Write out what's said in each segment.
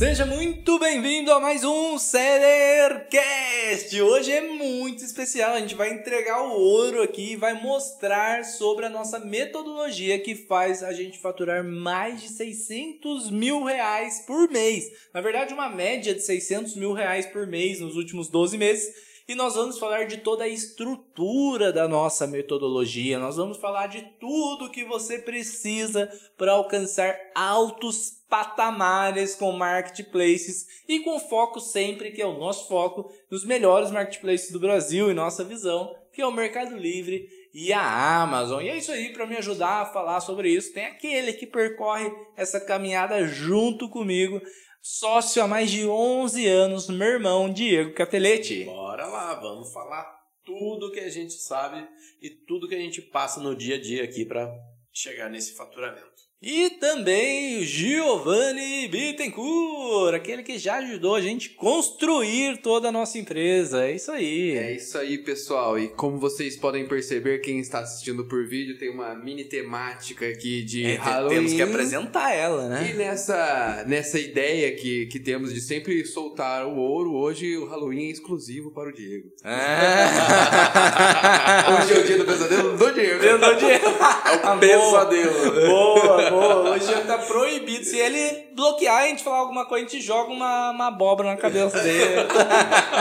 Seja muito bem-vindo a mais um Sellercast! Hoje é muito especial, a gente vai entregar o ouro aqui e vai mostrar sobre a nossa metodologia que faz a gente faturar mais de 600 mil reais por mês. Na verdade, uma média de 600 mil reais por mês nos últimos 12 meses e nós vamos falar de toda a estrutura da nossa metodologia. Nós vamos falar de tudo que você precisa para alcançar altos patamares com marketplaces e com foco sempre, que é o nosso foco, nos melhores marketplaces do Brasil e nossa visão, que é o Mercado Livre e a Amazon. E é isso aí, para me ajudar a falar sobre isso, tem aquele que percorre essa caminhada junto comigo, sócio há mais de 11 anos, meu irmão Diego Capelete. Bora lá, vamos falar tudo que a gente sabe e tudo que a gente passa no dia a dia aqui para chegar nesse faturamento. E também Giovanni Bittencourt, aquele que já ajudou a gente construir toda a nossa empresa. É isso aí. É isso aí, pessoal. E como vocês podem perceber, quem está assistindo por vídeo tem uma mini temática aqui de É, Halloween. temos que apresentar ela, E né? nessa, nessa ideia que, que temos de sempre soltar o ouro, hoje o Halloween é exclusivo para o Diego. É. Hoje é o dia do pesadelo do Diego. Não Diego. É o pesadelo. Boa, boa. Hoje já tá proibido. Se ele bloquear a gente falar alguma coisa, a gente joga uma, uma abóbora na cabeça dele.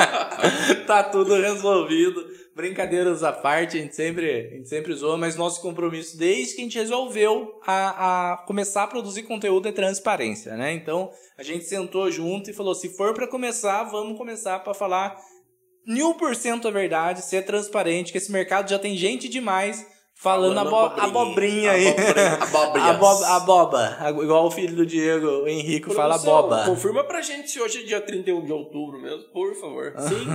tá tudo resolvido. Brincadeiras à parte, a gente sempre, a gente sempre zoa, mas nosso compromisso desde que a gente resolveu a, a começar a produzir conteúdo é transparência, né? Então a gente sentou junto e falou: se for para começar, vamos começar para falar mil por cento a verdade, ser transparente, que esse mercado já tem gente demais falando, Falando abo- abobrinha, aí. Abobrinha. Abóbrias. Abo- aboba. Igual o filho do Diego, o Henrique, fala Produção, boba. Confirma pra gente se hoje é dia 31 de outubro mesmo, por favor. Sim.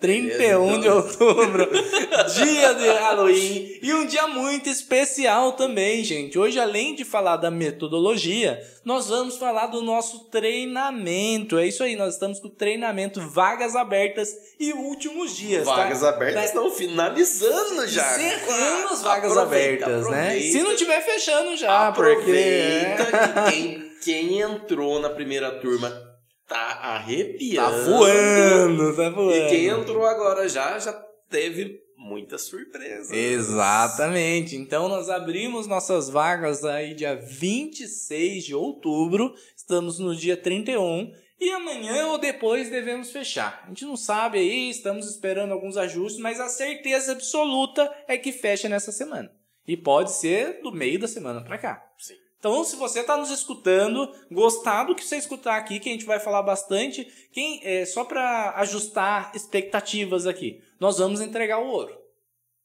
31 de outubro, dia de Halloween e um dia muito especial também, gente. Hoje, além de falar da metodologia, nós vamos falar do nosso treinamento. É isso aí, nós estamos com o treinamento Vagas Abertas e últimos dias. tá? Vagas abertas Tá- estão finalizando já. Encerrando as vagas Aproveita, abertas, né? Se não tiver fechando já, porque. Aproveita que quem, quem entrou na primeira turma tá Tá arrepiando. voando, tá voando. E quem entrou agora já, já teve muitas surpresas. Exatamente. Então nós abrimos nossas vagas aí dia 26 de outubro. Estamos no dia 31 e amanhã ou depois devemos fechar. A gente não sabe aí, estamos esperando alguns ajustes, mas a certeza absoluta é que fecha nessa semana. E pode ser do meio da semana para cá. Sim. Então, se você está nos escutando, gostar do que você escutar aqui, que a gente vai falar bastante, quem é, só para ajustar expectativas aqui, nós vamos entregar o ouro.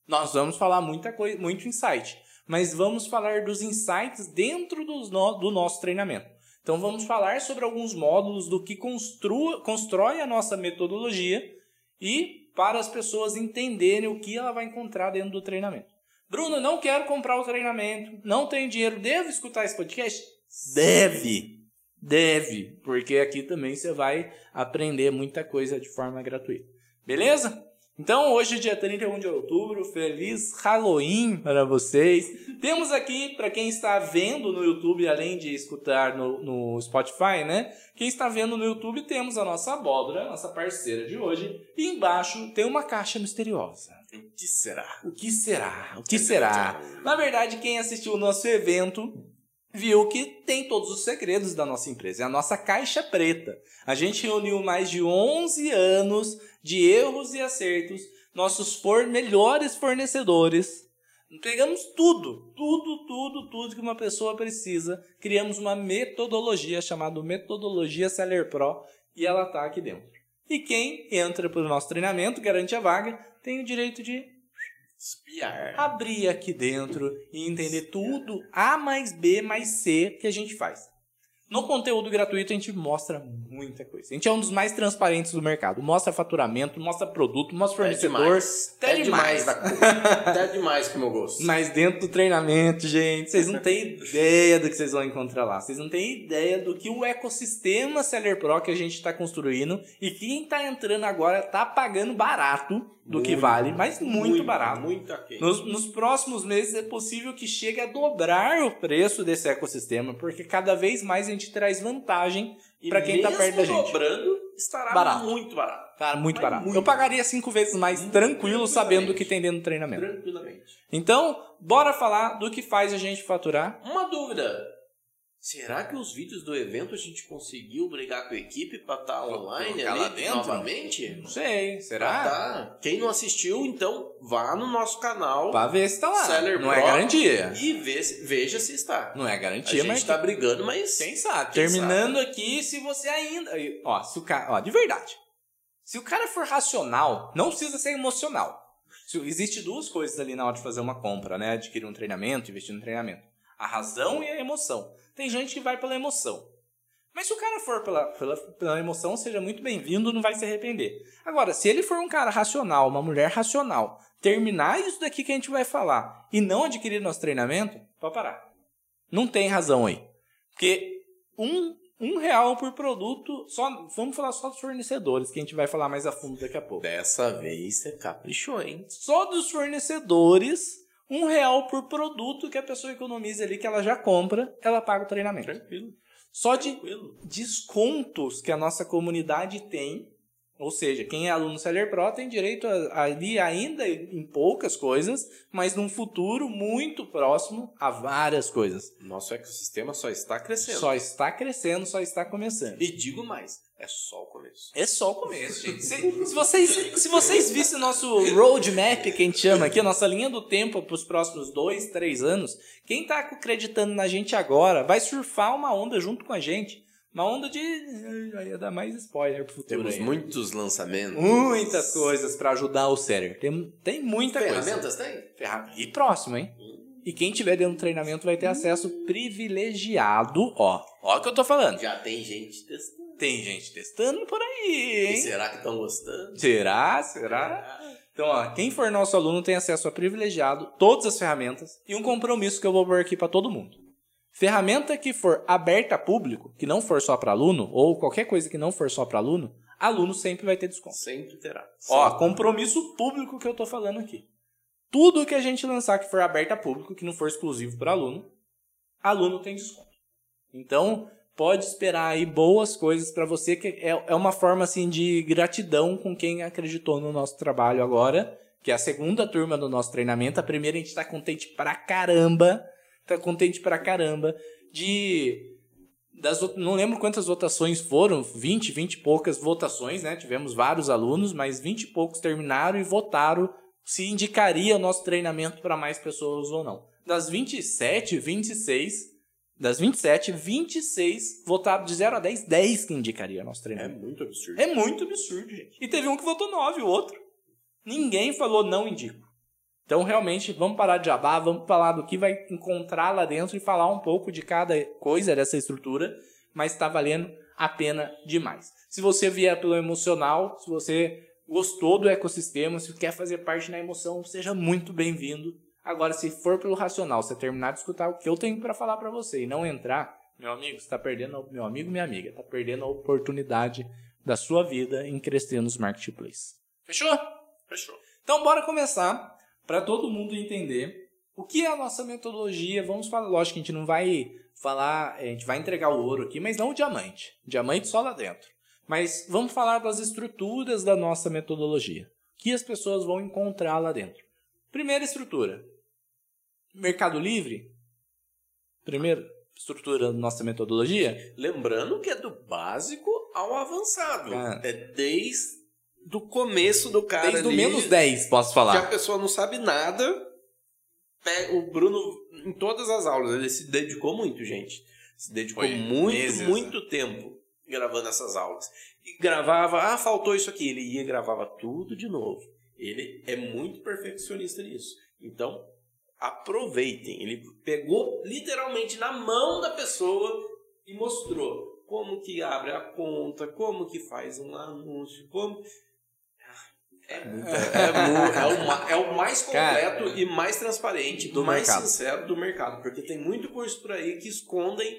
Nós vamos falar muita coisa, muito insight, mas vamos falar dos insights dentro no- do nosso treinamento. Então, vamos falar sobre alguns módulos do que construa, constrói a nossa metodologia e para as pessoas entenderem o que ela vai encontrar dentro do treinamento. Bruno, não quero comprar o treinamento, não tenho dinheiro, devo escutar esse podcast? Deve, deve, porque aqui também você vai aprender muita coisa de forma gratuita. Beleza? Então, hoje, dia 31 de outubro, feliz Halloween para vocês. Temos aqui, para quem está vendo no YouTube, além de escutar no, no Spotify, né? Quem está vendo no YouTube, temos a nossa abóbora, nossa parceira de hoje. E embaixo tem uma caixa misteriosa. O que será? O que será? O que será? Na verdade, quem assistiu o nosso evento viu que tem todos os segredos da nossa empresa. É a nossa caixa preta. A gente reuniu mais de 11 anos de erros e acertos, nossos for melhores fornecedores. Pegamos tudo, tudo, tudo, tudo que uma pessoa precisa. Criamos uma metodologia chamada Metodologia Seller Pro e ela está aqui dentro. E quem entra para o nosso treinamento, garante a vaga, tem o direito de Espiar. abrir aqui dentro e entender tudo A mais B mais C que a gente faz. No conteúdo gratuito a gente mostra muita coisa. A gente é um dos mais transparentes do mercado. Mostra faturamento, mostra produto, mostra É fornecedor. demais. Até É demais. demais da conta. É demais pro meu gosto. Mas dentro do treinamento, gente, vocês não têm ideia do que vocês vão encontrar lá. Vocês não têm ideia do que o ecossistema Seller Pro que a gente está construindo e quem está entrando agora está pagando barato do que Muito, vale, mas muito, barato. Muito aqui. Nos, nos próximos meses é possível que chegue a dobrar o preço desse ecossistema, porque cada vez mais a gente traz vantagem pra quem tá mesmo perto da gente. dobrando, estará Barato. muito barato. Cara, muito Mas barato. muito Eu pagaria cinco vezes mais Muito tranquilo, sabendo o que tem dentro do treinamento. Tranquilamente. Então, bora falar do que faz a gente faturar. Uma dúvida. Será que os vídeos do evento a gente conseguiu brigar com a equipe pra estar online colocar lá ali dentro? novamente? Não sei, será? tá. Quem não assistiu, então vá no nosso canal Pra ver se tá lá. Seller Não é Pro garantia. e vê veja se está. Não é A garantia, gente mas tá brigando, mas Quem sabe? Quem Terminando aqui, se você ainda. Ó, se o cara. Ó, de verdade. Se o cara for racional, não precisa ser emocional. Se, existe duas coisas ali na hora de fazer uma compra, né? Adquirir um treinamento, investir no treinamento. A razão e a emoção. Tem gente que vai pela emoção. Mas se o cara for pela, pela, pela emoção, seja muito bem-vindo, não vai se arrepender. Agora, se ele for um cara racional, uma mulher racional, terminar isso daqui que a gente vai falar e não adquirir nosso treinamento, pode parar. Não tem razão aí. Porque um, um real por produto, só vamos falar só dos fornecedores, que a gente vai falar mais a fundo daqui a pouco. dessa vez você caprichou, hein? Só dos fornecedores, um real por produto que a pessoa economiza ali, que ela já compra, ela paga o treinamento. Tranquilo. Só de Tranquilo. descontos que a nossa comunidade tem. Ou seja, quem é aluno Seller Pro tem direito a- ali ainda em poucas coisas, mas num futuro muito próximo a várias coisas. Nosso ecossistema só está crescendo. Só está crescendo, só está começando. E digo mais, é só o começo. É só o começo, gente. Se, se vocês, se vocês vissem o nosso roadmap, que a gente chama aqui, a nossa linha do tempo para os próximos dois, três anos, quem tá acreditando na gente agora vai surfar uma onda junto com a gente. Uma onda de. Aí ia dar mais spoiler pro futuro. Temos aí. muitos lançamentos. muitas coisas para ajudar o Seller. Tem, tem muita coisa. Ferramentas tem? E próximo, hein? E quem tiver dentro do treinamento vai ter acesso privilegiado, ó. Ó o que eu tô falando. Já tem gente testando. Tem gente testando por aí, E hein? será que estão gostando? Será? Será? Então, ó, quem for nosso aluno tem acesso a privilegiado, todas as ferramentas e um compromisso que eu vou pôr aqui para todo mundo. Ferramenta que for aberta a público, que não for só para aluno, ou qualquer coisa que não for só para aluno, aluno sempre vai ter desconto. Sempre terá. Ó, Sempre. compromisso público que eu tô falando aqui. Tudo que a gente lançar que for aberto a público, que não for exclusivo para aluno, aluno tem desconto. Então, pode esperar aí boas coisas para você, que é, é uma forma assim de gratidão com quem acreditou no nosso trabalho agora, que é a segunda turma do nosso treinamento. A primeira a gente tá contente pra caramba, tá contente pra caramba de das, não lembro quantas votações foram, 20, 20 e poucas votações, né? Tivemos vários alunos, mas 20 e poucos terminaram e votaram se indicaria o nosso treinamento para mais pessoas ou não. Das 27, 26, das 27, 26 votaram de 0 a 10, 10 que indicaria nosso É treinamento. muito absurdo. É muito absurdo, gente. E teve um que votou 9, o outro. Ninguém falou não indico. Então, realmente, vamos parar de jabá, vamos falar do que vai encontrar lá dentro e falar um pouco de cada coisa dessa estrutura, mas está valendo a pena demais. Se você vier pelo emocional, se você gostou do ecossistema, se quer fazer parte da emoção, seja muito bem-vindo. Agora, se for pelo racional, você terminar de escutar o que eu tenho para falar para você e não entrar, meu amigo, você está perdendo, meu amigo, minha amiga, está perdendo a oportunidade da sua vida em crescer nos marketplaces. Fechou? Fechou. Então, bora começar para todo mundo entender o que é a nossa metodologia. Vamos falar, lógico que a gente não vai falar, a gente vai entregar o ouro aqui, mas não o diamante. Diamante só lá dentro. Mas vamos falar das estruturas da nossa metodologia. O que as pessoas vão encontrar lá dentro. Primeira estrutura. Mercado Livre. Primeira estrutura da nossa metodologia. Lembrando que é do básico ao avançado. Cara. É desde do começo do cara Desde o menos 10, posso que a falar. pessoa não sabe nada. O Bruno, em todas as aulas, ele se dedicou muito, gente. Se dedicou Foi muito, meses, muito tempo gravando essas aulas. E gravava, ah, faltou isso aqui. Ele ia e gravava tudo de novo. Ele é muito perfeccionista nisso. Então, aproveitem. Ele pegou literalmente na mão da pessoa e mostrou como que abre a conta, como que faz um anúncio, como... É, muito- é é o, é o mais Cara, completo e mais transparente, do mais mercado. sincero do mercado. Porque tem muito curso por aí que escondem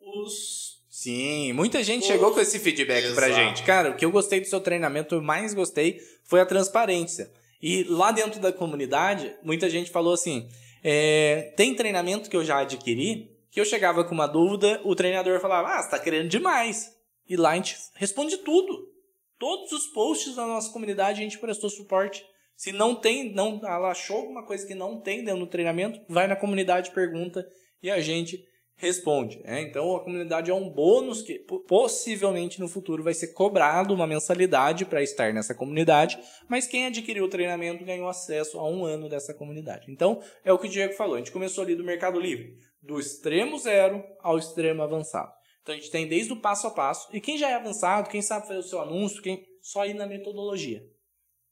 os Sim, muita gente chegou com esse feedback pra Exato. gente. Cara, o que eu gostei do seu treinamento, eu mais gostei foi a transparência. E lá dentro da comunidade, muita gente falou assim: é, tem treinamento que eu já adquiri, que eu chegava com uma dúvida, o treinador falava: Ah, você tá querendo demais. E lá a gente responde tudo. Todos os posts da nossa comunidade a gente prestou suporte. Se não tem, não, ela achou alguma coisa que não tem dentro do treinamento, vai na comunidade, pergunta e a gente responde. Né? Então a comunidade é um bônus que possivelmente no futuro vai ser cobrado uma mensalidade para estar nessa comunidade, mas quem adquiriu o treinamento ganhou acesso a um ano dessa comunidade. Então é o que o Diego falou. A gente começou ali do Mercado Livre, do extremo zero ao extremo avançado. Então a gente tem desde o passo a passo. E quem já é avançado, quem sabe fazer o seu anúncio, quem só ir na metodologia.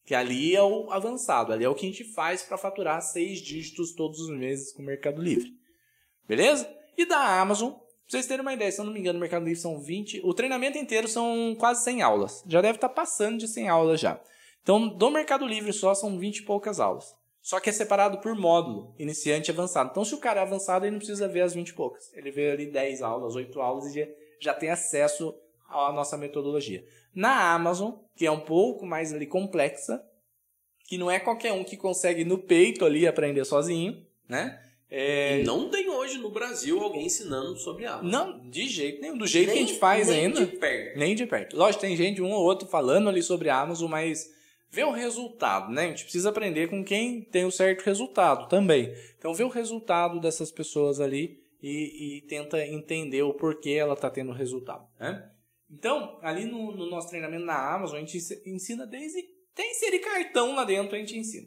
Que ali é o avançado, ali é o que a gente faz para faturar seis dígitos todos os meses com o Mercado Livre. Beleza? E da Amazon, pra vocês terem uma ideia, se eu não me engano, o Mercado Livre são 20. O treinamento inteiro são quase 100 aulas. Já deve estar tá passando de 100 aulas já. Então, do Mercado Livre só são 20 e poucas aulas. Só que é separado por módulo, iniciante e avançado. Então, se o cara é avançado, ele não precisa ver as 20 e poucas. Ele vê ali 10 aulas, 8 aulas e já, tem acesso à nossa metodologia. Na Amazon, que é um pouco mais ali complexa, que não é qualquer um que consegue no peito ali aprender sozinho, né? É... E não tem hoje no Brasil alguém ensinando sobre Amazon. Não, de jeito nenhum. Do jeito nem, que a gente faz nem ainda. Nem de perto. Nem de perto. Lógico, tem gente, um ou outro, falando ali sobre Amazon, mas vê o resultado, né? A gente precisa aprender com quem tem o certo resultado também. Então, vê o resultado dessas pessoas ali e, e tenta entender o porquê ela está tendo resultado, né? Então, ali no, no, nosso treinamento na Amazon, a gente ensina desde... Tem inserir cartão lá dentro, a gente ensina.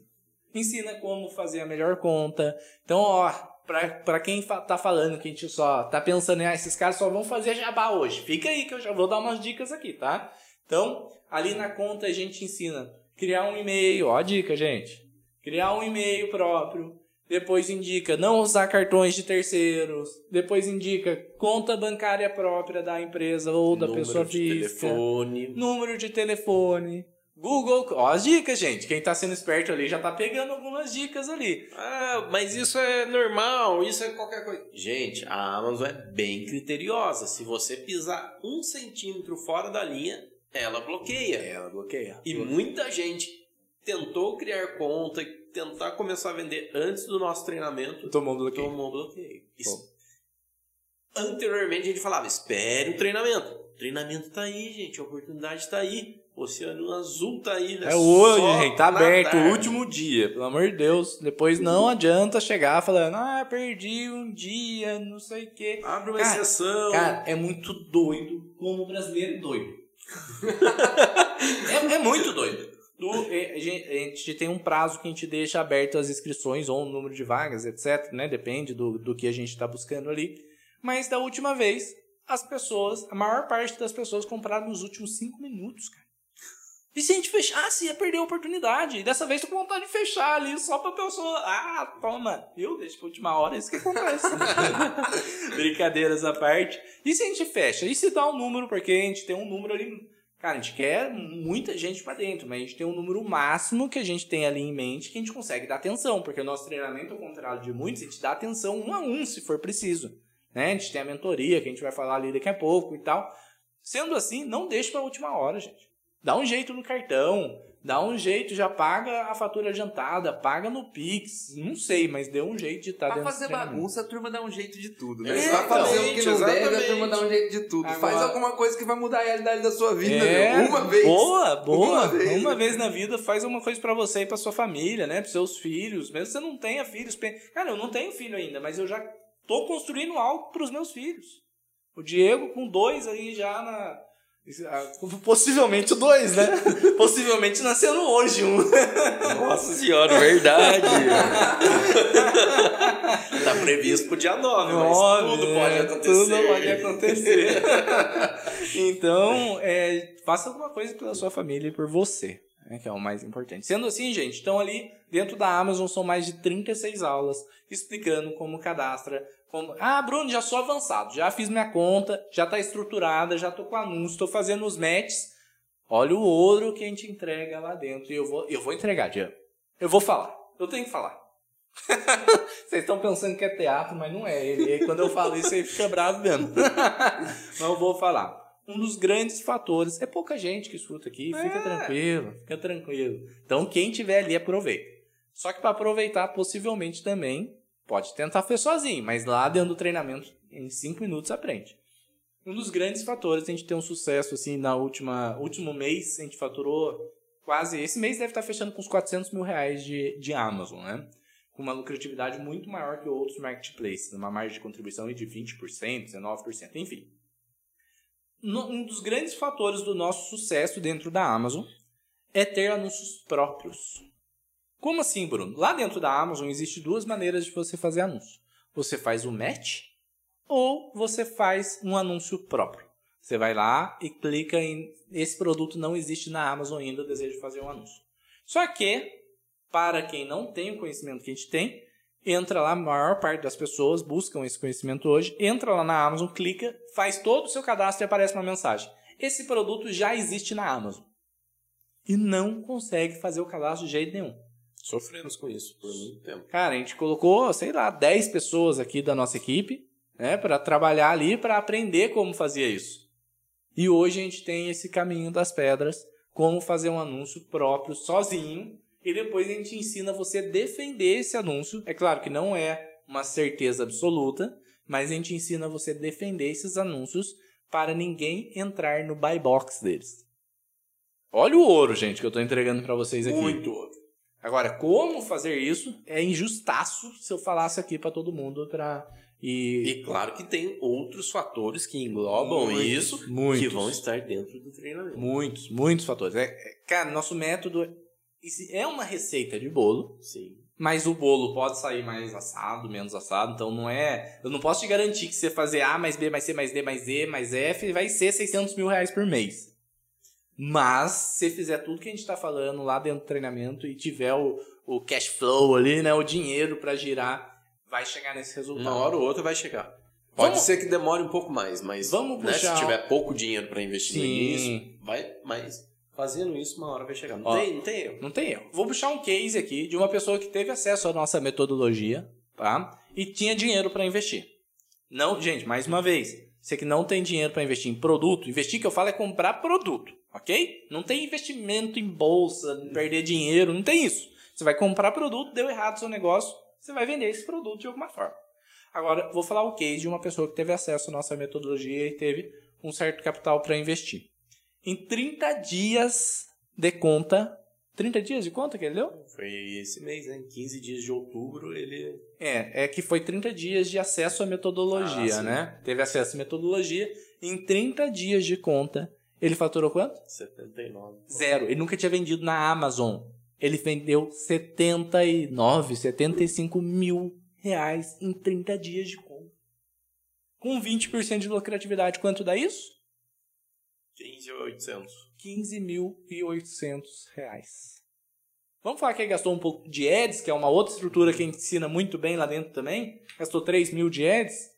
Ensina como fazer a melhor conta. Então, ó, para quem fa tá falando que a gente só tá pensando, ah, esses caras só vão fazer jabá hoje. Fica aí que eu já vou dar umas dicas aqui, tá? Então, ali na conta a gente ensina criar um e-mail, ó a dica, gente. Criar um e-mail próprio. Depois indica não usar cartões de terceiros. Depois indica conta bancária própria da empresa ou da número pessoa de física. telefone. Número de telefone. Google, ó as dicas, gente. Quem tá sendo esperto ali já tá pegando algumas dicas ali. Ah, mas isso é normal, isso é qualquer coisa. Gente, a Amazon é bem criteriosa. Se você pisar um centímetro fora da linha, ela bloqueia. Ela bloqueia. E muita gente tentou criar conta e tentar começar a vender antes do nosso treinamento. Tomou bloqueio. Tomou bloqueio. Isso. Anteriormente a gente falava, espere o treinamento. O treinamento tá aí, gente. A oportunidade tá aí. Oceano Azul tá aí, né? É hoje, gente. Tá aberto. tarde. O último dia. Pelo amor de Deus. Depois não adianta chegar falando, ah, perdi um dia, não sei o quê. Abre uma Cara, exceção. Cara, é muito doido como o brasileiro é doido. é, é muito doido. Do- é, a, gente, a gente tem um prazo que a gente deixa aberto as inscrições ou o número de vagas, etc. Né? Depende do, do que a gente está buscando ali. Mas da última vez, as pessoas, a maior parte das pessoas compraram nos últimos cinco minutos, cara. E se a gente fechasse, ia perder a oportunidade. E dessa vez tô com vontade de fechar ali, só pra pessoa. Ah, toma, viu? Deixa pra última hora, é isso que acontece. Brincadeiras à parte. E se a gente fecha? E se dá um número, porque a gente tem um número ali. Cara, a gente quer muita gente pra dentro, mas a gente tem um número máximo que a gente tem ali em mente que a gente consegue dar atenção, porque o nosso treinamento, ao contrário de muitos, a gente dá atenção um a um, se for preciso. Né? A gente tem a mentoria, que a gente vai falar ali daqui a pouco e tal. Sendo assim, não deixe pra última hora, gente. Dá um jeito no cartão, dá um jeito, já paga a fatura adiantada, paga no Pix, não sei, mas dê um jeito de estar Pra dentro fazer bagunça, a turma dá um jeito de tudo, né? É, pra fazer o que não deve, a turma dá um jeito de tudo. Agora- Faz alguma coisa que vai mudar a realidade da sua vida, É, meu. Uma vez. Boa, boa. Uma Uma vez. vez. na vida faz uma coisa pra você e pra sua família, né? Pros seus filhos. Mesmo que você não tenha filhos. Cara, eu não tenho filho ainda, mas eu já tô construindo algo pros meus filhos. O Diego com dois aí já na. Ah, Possivelmente dois, né? Possivelmente nascendo hoje um. Nossa senhora, verdade. tá previsto pro dia 9, mas Óbvio, tudo né? pode acontecer. Tudo pode acontecer. então, é, faça alguma coisa pela sua família e por você, né, que é o mais importante. Sendo assim, gente, então ali dentro da Amazon são mais de 36 aulas explicando como cadastra. Como... Ah, Bruno, já sou avançado, já fiz minha conta, já está estruturada, já estou com anúncio, estou fazendo os matches. Olha o ouro que a gente entrega lá dentro. E eu vou, eu vou entregar, Diego. Eu vou falar. Eu tenho que falar. Vocês estão pensando que é teatro, mas não é. E aí, quando eu falo isso, aí fica bravo mesmo. mas eu vou falar. Um dos grandes fatores é pouca gente que escuta aqui. Fica É. tranquilo, fica tranquilo. Então, quem tiver ali, aproveita. Só que para aproveitar, possivelmente também pode tentar fazer sozinho, mas lá dentro do treinamento, em 5 minutos, aprende. Um dos grandes fatores a gente ter um sucesso, assim, na última último mês, a gente faturou quase. Esse mês deve estar fechando com uns 400 mil reais de, de Amazon, né? Com uma lucratividade muito maior que outros marketplaces, uma margem de contribuição de 20%, 19%, enfim. Um dos grandes fatores do nosso sucesso dentro da Amazon é ter anúncios próprios. Como assim, Bruno? Lá dentro da Amazon existe duas maneiras de você fazer anúncio. Você faz o match ou você faz um anúncio próprio. Você vai lá e clica em esse produto não existe na Amazon ainda, desejo fazer um anúncio. Só que para quem não tem o conhecimento que a gente tem, entra lá, a maior parte das pessoas buscam esse conhecimento hoje, entra lá na Amazon, clica, faz todo o seu cadastro e aparece uma mensagem. Esse produto já existe na Amazon. E não consegue fazer o cadastro de jeito nenhum. Sofremos com isso por muito tempo. Cara, a gente colocou, sei lá, 10 pessoas aqui da nossa equipe, né, para trabalhar ali, para aprender como fazia isso. E hoje a gente tem esse caminho das pedras, como fazer um anúncio próprio, sozinho, e depois a gente ensina você a defender esse anúncio. É claro que não é uma certeza absoluta, mas a gente ensina você a defender esses anúncios para ninguém entrar no buy box deles. Olha o ouro, gente, que eu estou entregando para vocês aqui. Muito ouro. Agora, como fazer isso é injustaço se eu falasse aqui para todo mundo para e... e claro que tem outros fatores que englobam Muitos, isso muitos. que vão estar dentro do treinamento. muitos, muitos fatores. É, cara, nosso método é uma receita de bolo, Sim. mas o bolo pode sair mais assado, menos assado, então não é. Eu não posso te garantir que você fazer A mais B mais C mais D mais E mais F vai ser 600 mil reais por mês. Mas, se fizer tudo que a gente está falando lá dentro do treinamento e tiver o, o cash flow ali, né, o dinheiro para girar, vai chegar nesse resultado. Uma hora ou outra vai chegar. Pode Vamos- ser que demore um pouco mais, mas Vamos né, se puxar- tiver pouco dinheiro para investir Sim. nisso, vai, mas fazendo isso uma hora vai chegar. Não Ó. tem, não tem erro. Não tem erro. Vou puxar um case aqui de uma pessoa que teve acesso à nossa metodologia, tá? E tinha dinheiro para investir. Não, gente, mais uma vez, você que não tem dinheiro para investir em produto, investir que eu falo é comprar produto, ok? Não tem investimento em bolsa, perder dinheiro, não tem isso. Você vai comprar produto, deu errado o seu negócio, você vai vender esse produto de alguma forma. Agora, vou falar o case de uma pessoa que teve acesso à nossa metodologia e teve um certo capital para investir. Em 30 dias de conta, 30 dias de conta que ele deu? Foi esse mês, né? Em 15 dias de outubro, ele. É, é que foi 30 dias de acesso à metodologia, Ah, né? Teve acesso à metodologia. Em 30 dias de conta, ele faturou quanto? 79. Zero. Ele nunca tinha vendido na Amazon. Ele vendeu 79, 75 mil reais em 30 dias de conta. Com 20% de lucratividade, quanto dá isso? 15,800. 15.800 reais. Vamos falar que ele gastou um pouco de ads, que é uma outra estrutura que a gente ensina muito bem lá dentro também. Gastou 3 mil de ads,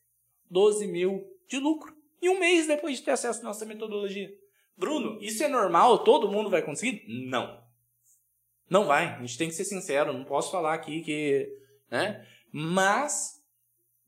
12 mil de lucro. E um mês depois de ter acesso à nossa metodologia. Bruno, isso é normal? Todo mundo vai conseguir? Não. Não vai. A gente tem que ser sincero. Não posso falar aqui que... Né? Mas,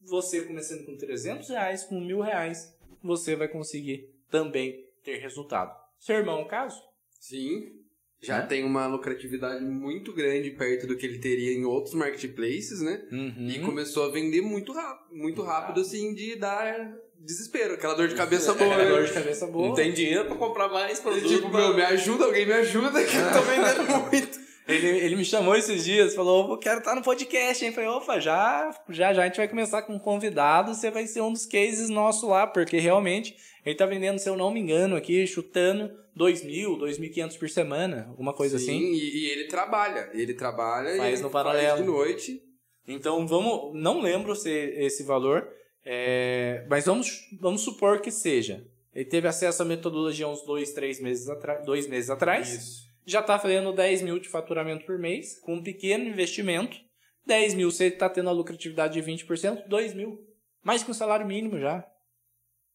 você começando com 300 reais, com mil reais, você vai conseguir também ter resultado. Seu irmão, é um caso? Sim. Já Né? tem uma lucratividade muito grande perto do que ele teria em outros marketplaces, né? Uhum. E começou a vender muito rápido, muito rápido, assim, de dar desespero, aquela dor de cabeça boa. É, dor né? de cabeça boa. Não tem dinheiro pra comprar mais E, produto. tipo, meu, me ajuda, alguém me ajuda, que eu tô vendendo muito. Ele, ele me chamou esses dias, falou, eu quero estar no podcast, hein? Eu falei, opa, já, já, já a gente vai começar com um convidado, você vai ser um dos cases nosso lá, porque realmente ele tá vendendo, se eu não me engano, aqui, chutando 2.000, 2.500 por semana, alguma coisa Sim, assim. E, e ele trabalha, ele trabalha Faz e no paralelo. de noite. Então vamos, não lembro se esse valor, é, mas vamos, vamos supor que seja. Ele teve acesso à metodologia uns dois, três meses atrás, dois meses atrás. Isso. já está fazendo 10 mil de faturamento por mês, com um pequeno investimento. 10 mil, você está tendo a lucratividade de 20%, 2 mil. Mais que um salário mínimo já.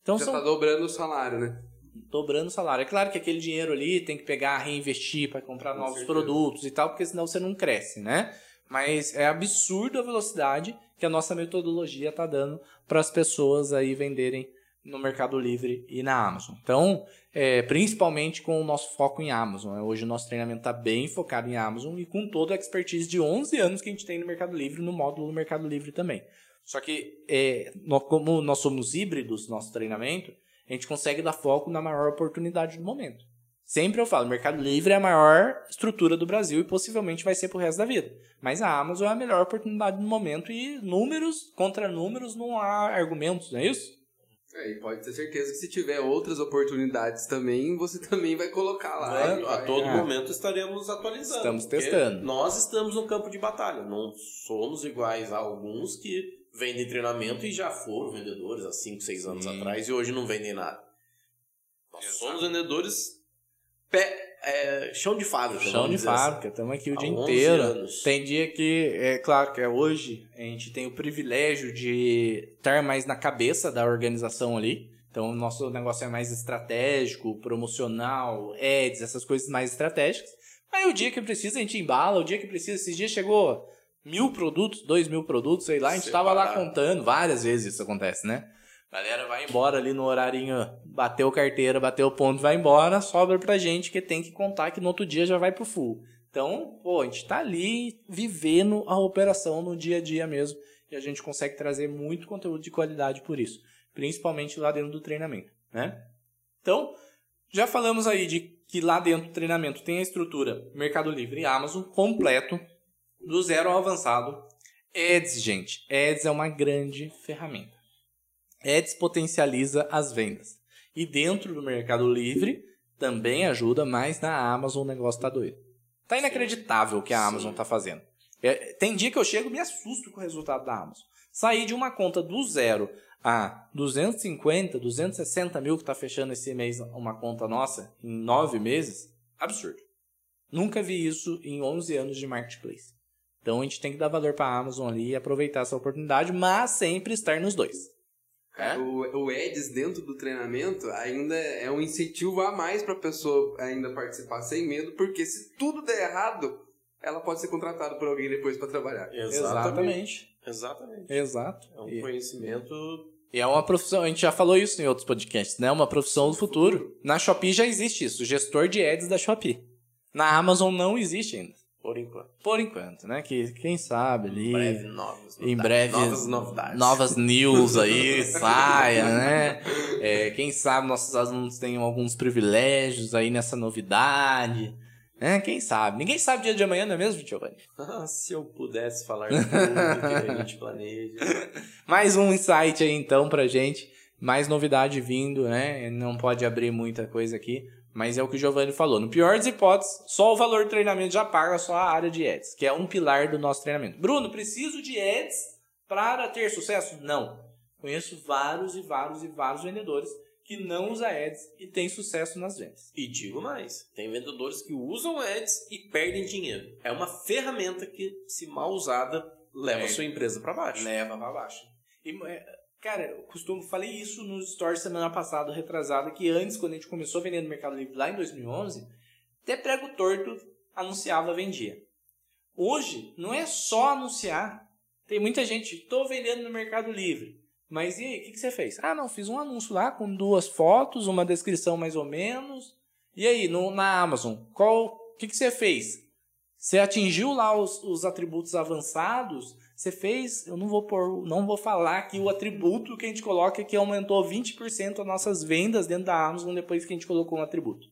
Então Já são tá dobrando o salário, né? dobrando o salário. É claro que aquele dinheiro ali tem que pegar, reinvestir para comprar Com novos certeza. produtos e tal, porque senão você não cresce, né? Mas é absurdo a velocidade que a nossa metodologia está dando para as pessoas aí venderem no Mercado Livre e na Amazon. Então, é, principalmente com o nosso foco em Amazon. né? Hoje o nosso treinamento está bem focado em Amazon e com toda a expertise de 11 anos que a gente tem no Mercado Livre, no módulo do Mercado Livre também. Só que, é, como nós somos híbridos no nosso treinamento, a gente consegue dar foco na maior oportunidade do momento. Sempre eu falo, Mercado Livre é a maior estrutura do Brasil e possivelmente vai ser pro resto da vida. Mas a Amazon é a melhor oportunidade do momento e números contra números não há argumentos, não é isso? É, e pode ter certeza que se tiver outras oportunidades também, você também vai colocar lá. Vai, e a vai- todo é. momento estaremos atualizando. Estamos testando. Nós estamos no campo de batalha. Não somos iguais a alguns que vendem treinamento e já foram vendedores há 5, 6 anos Sim. atrás e hoje não vendem nada. Nós Exato. somos vendedores pé, é, chão de fábrica. Chão de assim. fábrica, estamos aqui o Há dia 11 inteiro. anos. Tem dia que, é claro que é hoje, a gente tem o privilégio de estar mais na cabeça da organização ali. Então, o nosso negócio é mais estratégico, promocional, ads, essas coisas mais estratégicas. Aí, o dia que precisa, a gente embala. O dia que precisa, esses dias chegou mil produtos, dois mil produtos, sei lá. A gente tava lá contando. Várias vezes isso acontece, né? Galera vai embora ali no horarinho, bateu carteira, bateu ponto, vai embora, sobra pra gente que tem que contar que no outro dia já vai pro full. Então, pô, a gente tá ali vivendo a operação no dia a dia mesmo e a gente consegue trazer muito conteúdo de qualidade por isso, principalmente lá dentro do treinamento, né? Então, já falamos aí de que lá dentro do treinamento tem a estrutura Mercado Livre e Amazon completo, do zero ao avançado. Ads, gente, Ads é uma grande ferramenta. Ads potencializa as vendas. E dentro do Mercado Livre também ajuda, mas na Amazon o negócio tá doido. Tá inacreditável o que a Sim. Amazon tá fazendo. É, tem dia que eu chego e me assusto com o resultado da Amazon. Sair de uma conta do zero a 250, 260 mil que tá fechando esse mês uma conta nossa em nove meses, absurdo. Nunca vi isso em 11 anos de marketplace. Então a gente tem que dar valor para a Amazon ali e aproveitar essa oportunidade, mas sempre estar nos dois. Cara, o, o Eds dentro do treinamento ainda é um incentivo a mais pra pessoa ainda participar sem medo, porque se tudo der errado, ela pode ser contratada por alguém depois pra trabalhar. Exatamente. Exatamente. Exato. É um E, conhecimento. e é uma profissão, a gente já falou isso em outros podcasts, né? Uma profissão do futuro. Na Shopee já existe isso, gestor de ads da Shopee. Na Amazon não existe ainda. Por enquanto. Por enquanto, né? Que quem sabe ali. Em breve, novas Em breve, Novas novidades. novas news aí, saia, né? É, quem sabe nossos alunos tenham alguns privilégios aí nessa novidade. Né? Quem sabe? Ninguém sabe o dia de amanhã, não é mesmo, Giovanni? Ah, se eu pudesse falar tudo que a gente planeja. Mais um insight aí então pra gente. Mais novidade vindo, né? Não pode abrir muita coisa aqui. Mas é o que o Giovanni falou. No pior das hipóteses, só o valor do treinamento já paga só a área de ads, que é um pilar do nosso treinamento. Bruno, preciso de ads para ter sucesso? Não. Conheço vários e vários e vários vendedores que não usam ads e têm sucesso nas vendas. E digo mais, tem vendedores que usam ads e perdem dinheiro. É uma ferramenta que, se mal usada, leva a É. sua empresa para baixo. Leva pra baixo. E, é, cara, eu costumo, falei isso nos stories semana passada, retrasada, que antes, quando a gente começou a vender no Mercado Livre lá em 2011, até prego torto anunciava, vendia. Hoje, não é só anunciar. Tem muita gente, tô vendendo no Mercado Livre. Mas e aí, o que, que você fez? Ah, não, fiz um anúncio lá com duas fotos, uma descrição mais ou menos. E aí, no, na Amazon, qual, o que, que você fez? Você atingiu lá os, os atributos avançados? Você fez, eu não vou pôr, não vou falar que o atributo que a gente coloca que aumentou 20% as nossas vendas dentro da Amazon depois que a gente colocou um atributo.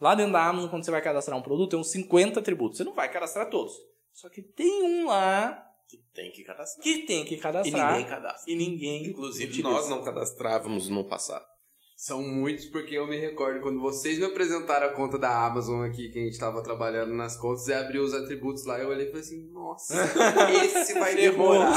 Lá dentro da Amazon, quando você vai cadastrar um produto, tem uns 50 atributos. Você não vai cadastrar todos. Só que tem um lá Que tem que cadastrar. que tem que E cadastrar. ninguém cadastra. E ninguém Inclusive, utiliza. nós não cadastrávamos no passado. São muitos, porque eu me recordo quando vocês me apresentaram a conta da Amazon aqui, que a gente tava trabalhando nas contas, e abriu os atributos lá, eu olhei e falei assim, nossa, esse vai demorar.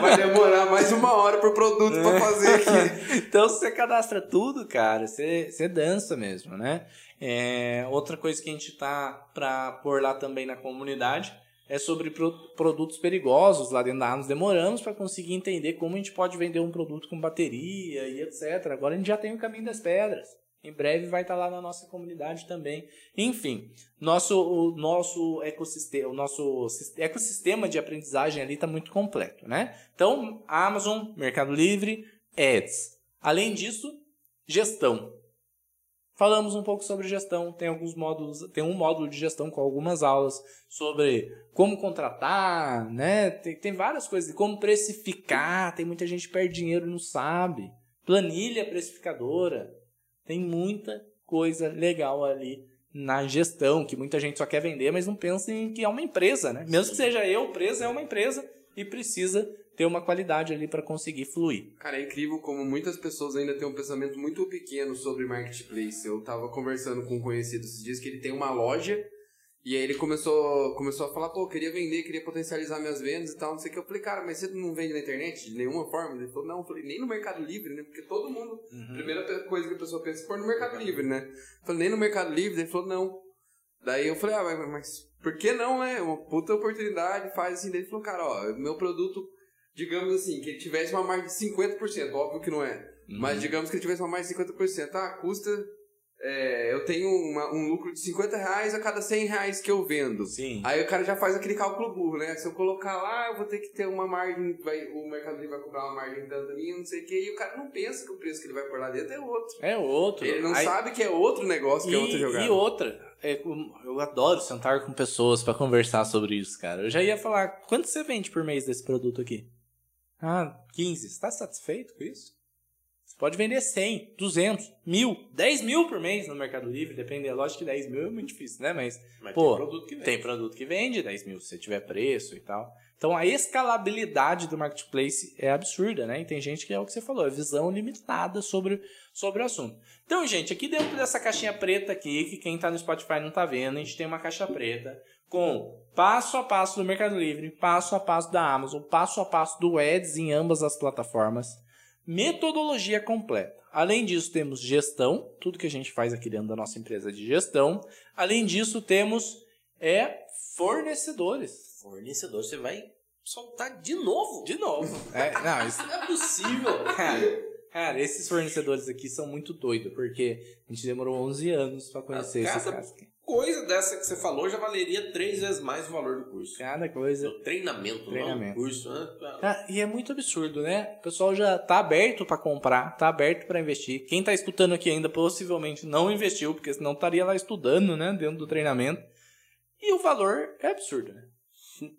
vai demorar mais uma hora por produto pra fazer aqui. então, você cadastra tudo, cara, você, você dança mesmo, né? É, outra coisa que a gente tá pra pôr lá também na comunidade é sobre pro- produtos perigosos lá dentro da Amazon. Demoramos para conseguir entender como a gente pode vender um produto com bateria e etc. Agora a gente já tem o caminho das pedras. Em breve vai estar lá na nossa comunidade também. Enfim, nosso, o nosso ecossistema, o nosso sis- ecossistema de aprendizagem ali está muito completo, né? Então, Amazon, Mercado Livre, Ads. Além disso, gestão. Falamos um pouco sobre gestão, tem alguns módulos, tem um módulo de gestão com algumas aulas sobre como contratar, né? Tem, tem várias coisas, como precificar, tem muita gente que perde dinheiro e não sabe. planilha precificadora. Tem muita coisa legal ali na gestão, que muita gente só quer vender, mas não pensa em que é uma empresa, né? Mesmo que seja eu, empresa é uma empresa e precisa ter uma qualidade ali para conseguir fluir. Cara, é incrível como muitas pessoas ainda têm um pensamento muito pequeno sobre marketplace. Eu tava conversando com um conhecido esses dias que ele tem uma loja e aí ele começou, começou a falar, pô, queria vender, queria potencializar minhas vendas e tal, não sei o que. Eu falei, cara, mas você não vende na internet de nenhuma forma? Ele falou, não, eu falei, nem no Mercado Livre, né? Porque todo mundo, Uhum. primeira coisa que a pessoa pensa é pôr no Mercado Livre, né? Eu falei, nem no Mercado Livre? Ele falou, não. Daí eu falei, ah, mas, mas por que não, né? Uma puta oportunidade, faz assim. Daí ele falou, cara, ó, meu produto, digamos assim, que ele tivesse uma margem de 50%, óbvio que não é. Mas digamos que ele tivesse uma margem de 50%, ah, custa. é, eu tenho uma- um lucro de 50 reais a cada 100 reais que eu vendo. Sim. Aí o cara já faz aquele cálculo burro, né? Se eu colocar lá, eu vou ter que ter uma margem, vai, o Mercado Livre vai cobrar uma margem tanto a mim, não sei o quê, e o cara não pensa que o preço que ele vai pôr lá dentro é outro. É outro. Ele não Aí- sabe que é outro negócio, que é outra E, jogada. e outra, é, eu adoro sentar com pessoas pra conversar sobre isso, cara. Eu já ia falar, quanto você vende por mês desse produto aqui? Ah, 15. Você tá satisfeito com isso? Você pode vender 100, 200, 1000, 10 mil por mês no Mercado Livre, depende. É lógico que 10 mil é muito difícil, né? Mas, Mas pô, tem produto que vende. tem produto que vende 10 mil, se você tiver preço e tal. Então a escalabilidade do marketplace é absurda, né? E tem gente que é o que você falou, é visão limitada sobre, sobre o assunto. Então, gente, aqui dentro dessa caixinha preta aqui, que quem tá no Spotify não tá vendo, a gente tem uma caixa preta com passo a passo do Mercado Livre, passo a passo da Amazon, passo a passo do Ads em ambas as plataformas, metodologia completa. Além disso, temos gestão, tudo que a gente faz aqui dentro da nossa empresa de gestão. Além disso, temos é fornecedores. Fornecedor, você vai soltar de novo. De novo. É, não, isso Não é possível. Cara, cara, esses fornecedores aqui são muito doidos, porque a gente demorou 11 anos pra conhecer esses Cada caras. Coisa dessa que você falou já valeria três vezes mais o valor do curso. Cada coisa. O treinamento, não é Treinamento. um curso, né? Ah, e é muito absurdo, né? O pessoal já tá aberto pra comprar, tá aberto pra investir. Quem tá escutando aqui ainda possivelmente não investiu, porque senão estaria lá estudando, né, dentro do treinamento. E o valor é absurdo, né?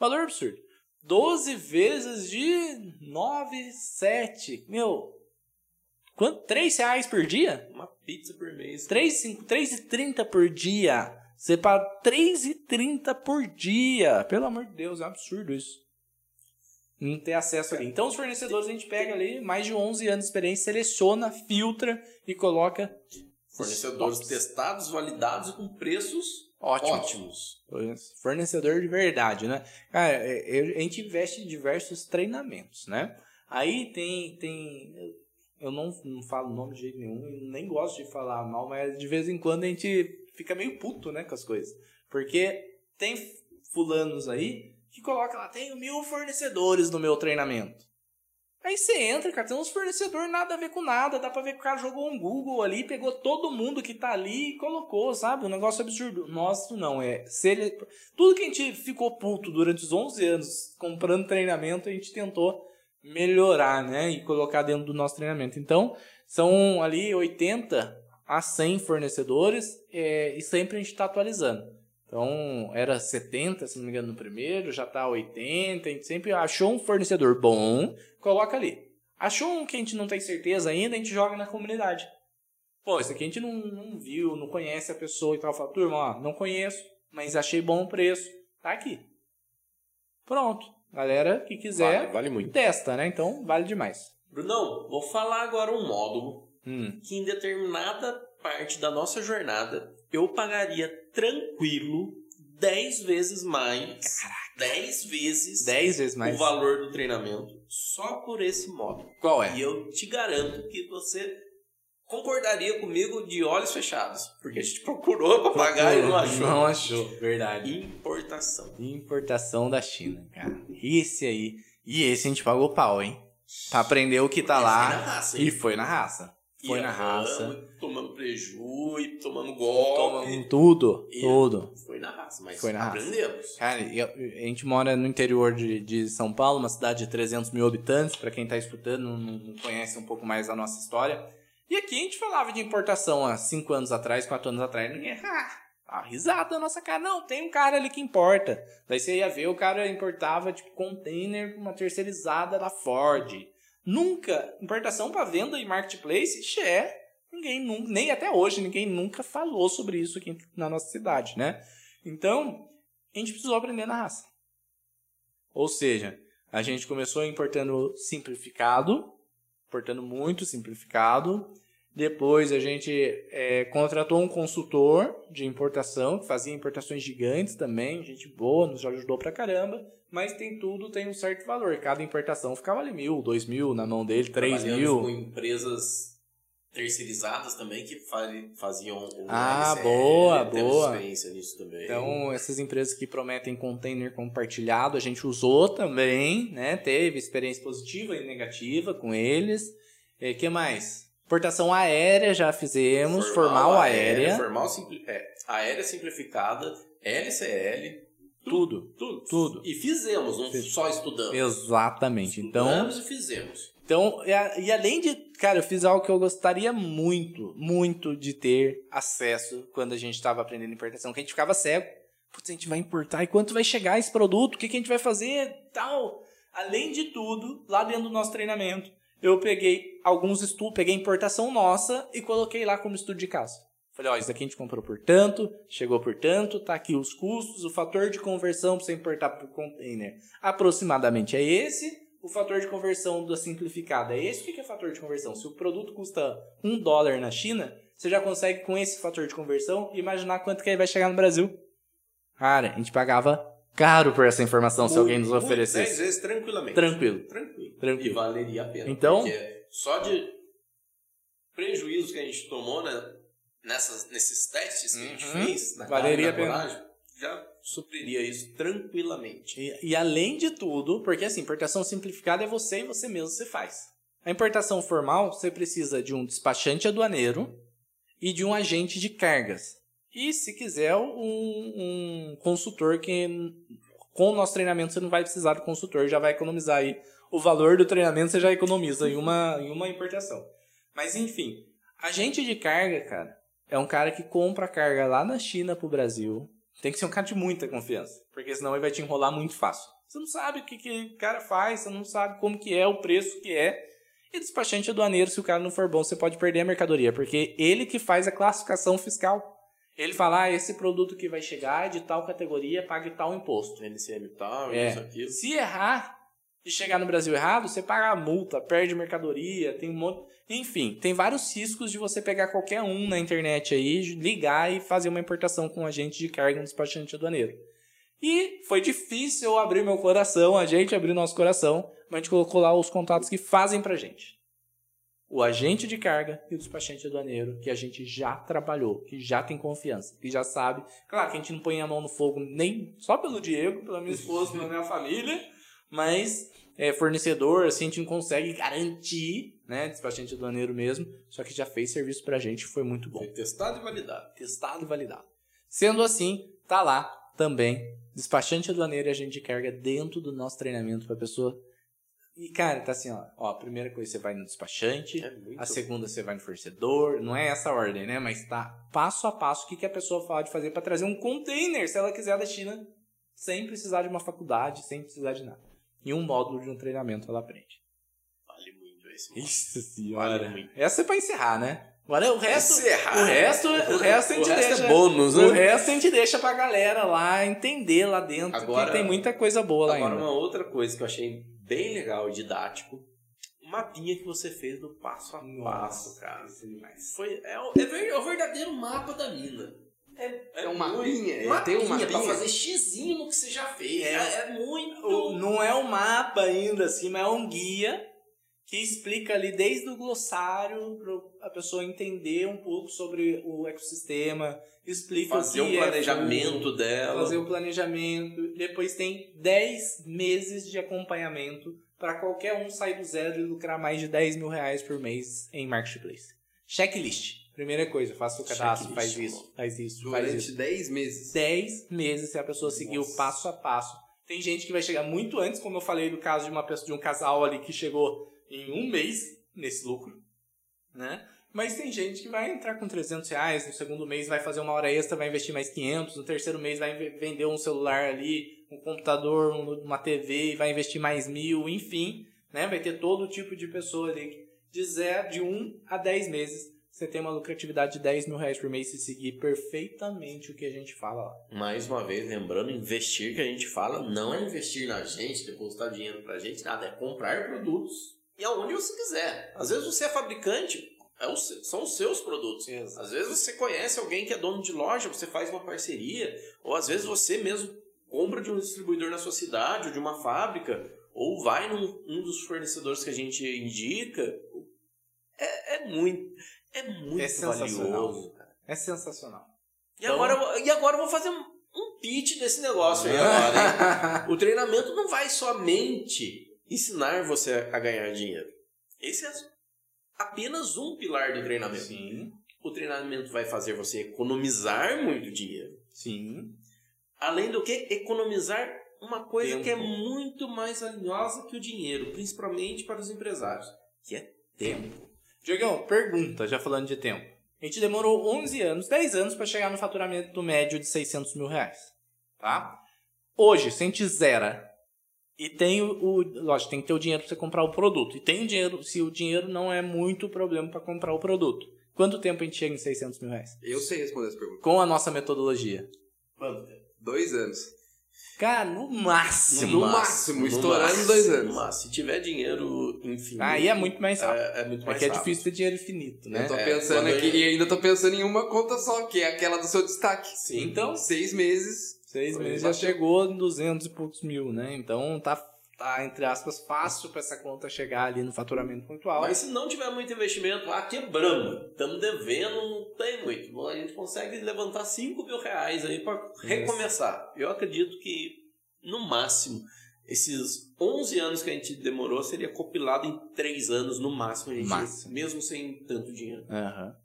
Valor absurdo. 12 vezes de 9, 7. Meu, quanto? 3 reais por dia? Uma pizza por mês. 3,30 por dia. Você paga 3,30 por dia. Pelo amor de Deus, é um absurdo isso. Não ter acesso ali. Então, os fornecedores a gente pega ali, mais de 11 anos de experiência, seleciona, filtra e coloca. Fornecedores Tops. testados, validados e com preços Ótimos. ótimos. Fornecedor de verdade, né? Cara, é, é, a gente investe em diversos treinamentos, né? Aí tem. tem eu não, não falo nome de jeito nenhum, e nem gosto de falar mal, mas de vez em quando a gente fica meio puto, né, com as coisas. Porque tem fulanos aí que coloca lá, tenho mil fornecedores no meu treinamento. Aí você entra, cara, tem uns fornecedores nada a ver com nada, dá pra ver que o cara jogou um Google ali, pegou todo mundo que tá ali e colocou, sabe? Um negócio absurdo. Nosso não, é. Se ele... Tudo que a gente ficou puto durante os 11 anos comprando treinamento, a gente tentou melhorar, né? E colocar dentro do nosso treinamento. Então, são ali 80 a 100 fornecedores é, e sempre a gente está atualizando. Então, era 70, se não me engano, no primeiro, já tá 80. A gente sempre achou um fornecedor bom, coloca ali. Achou um que a gente não tem certeza ainda, a gente joga na comunidade. Pô, esse aqui a gente não, não viu, não conhece a pessoa e tal. Fala, turma, ó, não conheço, mas achei bom o preço. Tá aqui. Pronto. Galera que quiser, Vale, vale muito. testa, né? Então, vale demais. Brunão, vou falar agora um módulo Hum. que em determinada parte da nossa jornada eu pagaria tranquilo 10 vezes mais. 10 vezes 10 vezes mais. o valor do treinamento só por esse módulo. Qual é? E eu te garanto que você concordaria comigo de olhos fechados. Porque a gente procurou pra pagar e não achou. Não achou, verdade. Importação. Importação da China, cara. Esse aí. E esse a gente pagou pau, hein? Pra aprender o que tá lá. foi na raça, hein? e foi na raça. Foi E na raça. Tomando preju e tomando golpe. Tomamos tudo, E- tudo. Foi na raça, mas Foi na raça. aprendemos. Cara, e eu- a gente mora no interior de, de São Paulo, uma cidade de 300 mil habitantes. Pra quem tá escutando, não, não conhece um pouco mais a nossa história. E aqui a gente falava de importação há 5 anos atrás, 4 anos atrás. Ninguém. Ah, risada na nossa cara. Não, tem um cara ali que importa. Daí você ia ver, o cara importava tipo container uma terceirizada da Ford. Nunca, importação para venda e marketplace, xé, ninguém nunca, nem até hoje, ninguém nunca falou sobre isso aqui na nossa cidade, né? Então, a gente precisou aprender na raça. Ou seja, a gente começou importando simplificado, importando muito simplificado. Depois a gente é, contratou um consultor de importação, que fazia importações gigantes também, gente boa, nos ajudou pra caramba. Mas tem tudo, tem um certo valor. Cada importação ficava ali mil, dois mil na mão dele, três mil. com empresas terceirizadas também que fa- faziam o Ah, LCL, boa, temos boa. experiência nisso também. Então, essas empresas que prometem container compartilhado, a gente usou também, né? Teve experiência positiva e negativa com eles. O que mais? Importação aérea já fizemos, formal, aérea, Formal simpli- é, aérea simplificada, LCL, tudo. tudo. Tudo. E fizemos, não Fiz. só estudamos. Exatamente. Então, Estudamos e fizemos. Então, e, a- e além de, cara, eu fiz algo que eu gostaria muito, muito de ter acesso quando a gente estava aprendendo importação, que a gente ficava cego. Putz, a gente vai importar e quanto vai chegar esse produto? O que, que a gente vai fazer? Tal. Além de tudo, lá dentro do nosso treinamento, eu peguei alguns estudos, peguei importação nossa e coloquei lá como estudo de caso. Falei, ó, isso aqui a gente comprou por tanto, chegou por tanto, tá aqui os custos, o fator de conversão para você importar por container aproximadamente é esse, o fator de conversão da simplificada é esse. O que é fator de conversão? Se o produto custa um dólar na China, você já consegue, com esse fator de conversão, imaginar quanto que ele vai chegar no Brasil. Cara, a gente pagava caro por essa informação se alguém nos oferecesse. Dez vezes tranquilamente. Tranquilo. Tranquilo. Tranquilo. E valeria a pena. Então- Porque só de prejuízos que a gente tomou né, nessas, nesses testes que a gente Uhum. fez, na Valeria a na pena. coragem, já supriria isso tranquilamente. E, e além de tudo, porque assim, importação simplificada é você e você mesmo você faz. A importação formal, você precisa de um despachante aduaneiro e de um agente de cargas. E se quiser, um, um consultor que com o nosso treinamento você não vai precisar do consultor, já vai economizar aí o valor do treinamento, você já economiza em uma, em uma importação. Mas enfim, agente de carga, cara, é um cara que compra carga lá na China pro Brasil. Tem que ser um cara de muita confiança, porque senão ele vai te enrolar muito fácil. Você não sabe o que, que o cara faz, você não sabe como que é, o preço que é. E despachante aduaneiro, se o cara não for bom, você pode perder a mercadoria, porque ele que faz a classificação fiscal. Ele fala, ah, esse produto que vai chegar é de tal categoria, pague tal imposto. LCM tal, É. isso, aquilo. Se errar e chegar no Brasil errado, você paga a multa, perde mercadoria, tem um monte. Enfim, tem vários riscos de você pegar qualquer um na internet aí, ligar e fazer uma importação com um agente de carga, um despachante aduaneiro. E foi difícil eu abrir meu coração, a gente abrir nosso coração, mas a gente colocou lá os contatos que fazem pra gente. O agente de carga e o despachante aduaneiro, que a gente já trabalhou, que já tem confiança, que já sabe. Claro que a gente não põe a mão no fogo nem só pelo Diego, pela minha esposa, pela minha família, mas é, fornecedor, assim, a gente não consegue garantir, né? Despachante aduaneiro mesmo, só que já fez serviço pra gente, foi muito bom Foi testado e validado. testado e validado. Sendo assim, tá lá também despachante aduaneiro e agente de carga dentro do nosso treinamento para pessoa. E cara, tá assim, ó, ó, a primeira coisa você vai no despachante, É a segunda você vai no fornecedor, não é essa a ordem, né? Mas tá passo a passo o que, que a pessoa pode fazer para trazer um container, se ela quiser da China, sem precisar de uma faculdade, sem precisar de nada. Em um módulo de um treinamento ela aprende. Vale muito esse. Isso Vale senhora. muito. Essa é pra encerrar, né? Agora o resto, Encerrar. o resto, o resto a gente O resto é deixa, bônus, né? O resto a gente deixa pra galera lá entender lá dentro, Agora- que tem muita coisa boa lá Agora, ainda. uma outra coisa que eu achei bem legal e didático, um mapinha que você fez do passo a passo, cara. Foi, é, o, é é o verdadeiro mapa da mina. É, É um mapinha, muito- é, tem um mapinha pra fazer xizinho no que você já fez. É. É, é muito... Não é um mapa ainda, assim, mas é um guia que explica ali desde o glossário para a pessoa entender um pouco sobre o ecossistema, explica fazer o é planejamento fundo, dela. fazer o planejamento. Depois tem 10 meses de acompanhamento para qualquer um sair do zero e lucrar mais de 10 mil reais por mês em marketplace. Checklist. Primeira coisa, faça o cadastro, faz isso, faz isso, faz isso. Durante 10 meses. 10 meses se a pessoa seguir o passo a passo. Tem gente que vai chegar muito antes, como eu falei do caso de uma pessoa de um casal ali que chegou em um mês nesse lucro, né? Mas tem gente que vai entrar com 300 reais, no segundo mês vai fazer uma hora extra, vai investir mais 500, no terceiro mês vai ve- vender um celular ali, um computador, um- uma TV vai investir mais mil, enfim. né? Vai ter todo tipo de pessoa ali. De zero, de 1 a 10 meses, você tem uma lucratividade de 10 mil reais por mês se seguir perfeitamente o que a gente fala lá. Mais uma vez, lembrando, investir que a gente fala não é investir na gente, depositar dinheiro pra gente, nada, é comprar produtos e aonde você quiser. Às vezes você é fabricante, é seu- são os seus produtos. Exato. Às vezes você conhece alguém que é dono de loja, você faz uma parceria, ou às vezes você mesmo compra de um distribuidor na sua cidade, ou de uma fábrica, ou vai num um dos fornecedores que a gente indica. É, é muito, é muito É sensacional. valioso. É sensacional. E, Então- agora, eu vou- e agora eu vou fazer um, um pitch desse negócio aí agora, hein? O treinamento não vai somente ensinar você a ganhar dinheiro. Esse é apenas um pilar do treinamento. Sim, O treinamento vai fazer você economizar muito dinheiro. sim. Além do que, economizar uma coisa Tempo. que é muito mais valiosa que o dinheiro, principalmente para os empresários, que é tempo. Diogão, pergunta, já falando de tempo. A gente demorou 11 anos, 10 anos para chegar no faturamento médio de 600 mil reais. Tá? Hoje, se a gente zera e tem o, o- Lógico, tem que ter o dinheiro para você comprar o produto. E tem o dinheiro, se o dinheiro não é muito problema para comprar o produto. Quanto tempo a gente chega em 600 mil reais? Eu sei responder essa pergunta. Com a nossa metodologia. Quanto tempo? Dois anos. Cara, no máximo. No máximo, estourando dois anos. Mas se tiver dinheiro infinito. Aí é muito mais rápido. É, é muito É mais que é rápido. difícil ter dinheiro infinito, né? Eu tô É, pensando aqui eu- e ainda tô pensando em uma conta só, que é aquela do seu destaque. Sim. Então, Seis meses. Seis meses já chegou em 200 e poucos mil, né? Então tá, tá, entre aspas, fácil pra essa conta chegar ali no faturamento pontual. Mas se não tiver muito investimento, ah, quebramos, estamos devendo, não tem muito. A gente consegue levantar 5 mil reais aí para recomeçar. Eu acredito que, no máximo, esses 11 anos que a gente demorou seria compilado em 3 anos no máximo, a gente, Máximo. mesmo sem tanto dinheiro. Aham.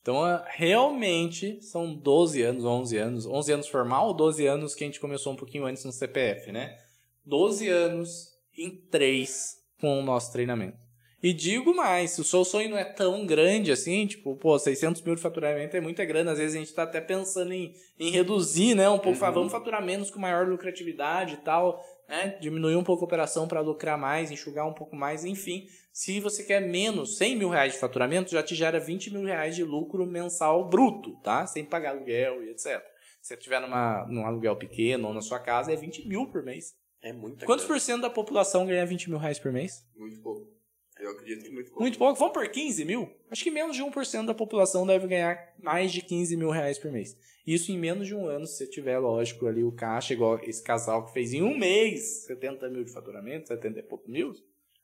Então, é, realmente, são 12 anos, 11 anos. 11 anos formal ou 12 anos que a gente começou um pouquinho antes no CPF, né? 12 anos em 3 com o nosso treinamento. E digo mais, se o seu sonho não é tão grande assim, tipo, pô, 600 mil de faturamento é muita grana, às vezes a gente tá até pensando em, em reduzir, né, um pouco, falar, vamos faturar menos com maior lucratividade e tal, né, diminuir um pouco a operação para lucrar mais, enxugar um pouco mais, enfim. Se você quer menos, 100 mil reais de faturamento, já te gera 20 mil reais de lucro mensal bruto, tá? Sem pagar aluguel e etc. Se você estiver numa, num aluguel pequeno ou na sua casa, é 20 mil por mês. É muita Quantos por cento da população ganha 20 mil reais por mês? Muito pouco. Eu acredito que muito pouco. Muito pouco. Vamos por 15 mil? Acho que menos de 1% da população deve ganhar mais de 15 mil reais por mês. Isso em menos de um ano, se você tiver, lógico, ali o caixa, igual esse casal que fez em um mês 70 mil de faturamento, 70 e pouco mil,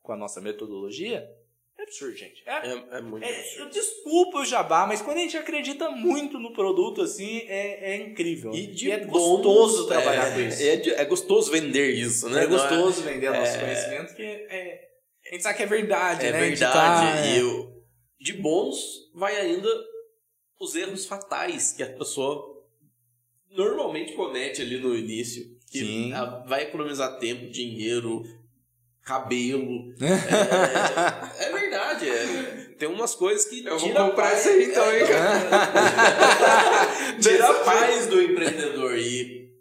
com a nossa metodologia. É absurdo, gente. É, É, é muito é, absurdo. desculpa o jabá, mas quando a gente acredita muito no produto, assim, é, é incrível. E, de é bônus, gostoso trabalhar é, com isso. É, é gostoso vender isso, né? É gostoso vender o nosso é- conhecimento, que é, a gente sabe que é verdade, É né? Verdade. tá- E de bônus vai ainda os erros fatais que a pessoa normalmente comete ali no início. Que Sim. vai economizar tempo, dinheiro, cabelo. É, é verdade. é. Tem umas coisas que Eu vou comprar paz- isso aí então, hein, cara. tira a paz do empreendedor. E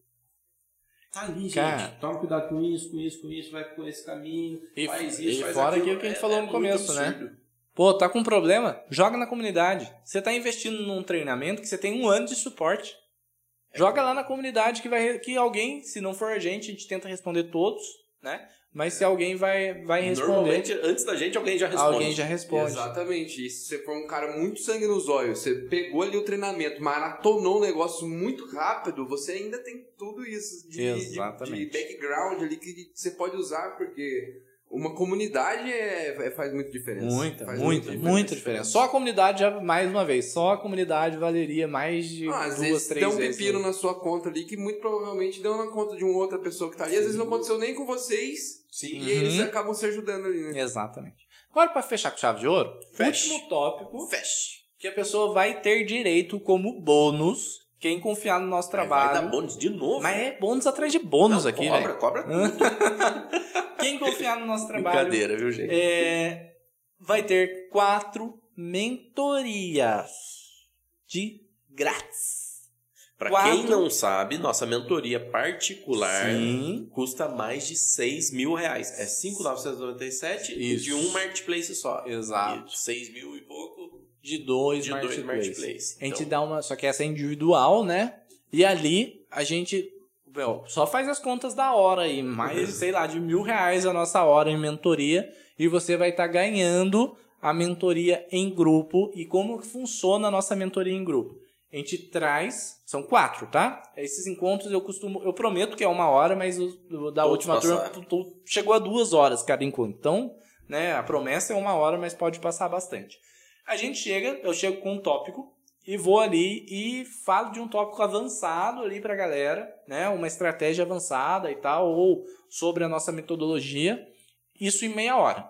tá ali, gente. Cara. Toma cuidado com isso, com isso, com isso, vai por esse caminho. E, faz e isso, faz fora aquilo. que a gente É- falou é no começo, né? Pô, tá com um problema? Joga na comunidade. Você tá investindo num treinamento que você tem um ano de suporte. Joga lá na comunidade que vai que alguém, se não for a gente, a gente tenta responder todos, né? Mas se alguém vai, vai responder, Normalmente, antes da gente, alguém já responde. alguém já responde. Exatamente. E se você for um cara muito sangue nos olhos, você pegou ali o treinamento, maratonou um negócio muito rápido, você ainda tem tudo isso de, de- de background ali que você pode usar, porque uma comunidade é, é- faz muita diferença. Muita, Faz muita, muita diferença. Só a comunidade, já, mais uma vez, só a comunidade valeria mais de Ah, às duas, vezes três deu um vezes. pepino na sua conta ali que muito provavelmente deu na conta de uma outra pessoa que tá ali. Às vezes não aconteceu nem com vocês Sim. e eles Uhum. acabam se ajudando ali, né? Exatamente. Agora, para fechar com chave de ouro, Feche. último tópico Feche. que a pessoa vai ter direito como bônus quem confiar no nosso Vai trabalho. dar bônus de novo. Mas é bônus atrás de bônus Não, aqui, cobra, velho. Cobra tudo. Quem confiar no nosso trabalho Brincadeira, viu, gente? é, vai ter quatro mentorias de grátis. Pra Quatro. quem não sabe, nossa mentoria particular Sim. custa mais de 6 mil reais. É 5,997 e de um marketplace só. Exato. E 6 mil e pouco De dois, de dois marketplace. marketplace. A gente Então, dá uma. Só que essa é individual, né? E ali a gente. só faz as contas da hora aí. Mais, sei lá, de mil reais a nossa hora em mentoria. E você vai estar ganhando a mentoria em grupo. E como funciona a nossa mentoria em grupo? A gente traz. São quatro, tá? Esses encontros eu costumo. Eu prometo que é uma hora, mas o, o da Todos última turma passaram. tu- tu- chegou a duas horas cada encontro. Então, né? A promessa é uma hora, mas pode passar bastante. A gente chega, eu chego com um tópico e vou ali e falo de um tópico avançado ali pra galera, né? Uma estratégia avançada e tal, ou sobre a nossa metodologia. Isso em meia hora.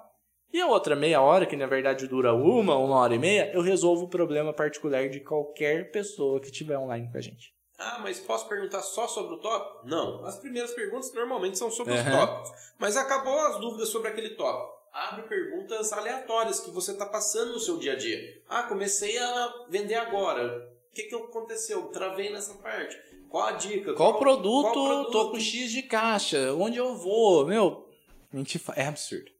E a outra meia hora, que na verdade dura uma, uma hora e meia, eu resolvo o problema particular de qualquer pessoa que estiver online com a gente. Ah, mas posso perguntar só sobre o tópico? Não. As primeiras perguntas normalmente são sobre os Aham. tópicos. Mas acabou as dúvidas sobre aquele tópico. Abre perguntas aleatórias que você está passando no seu dia a dia. Ah, comecei a vender agora. O que, que aconteceu? Travei nessa parte. Qual a dica? Qual produto, qual produto? tô com X de caixa? Onde eu vou? Meu, fa- é absurdo.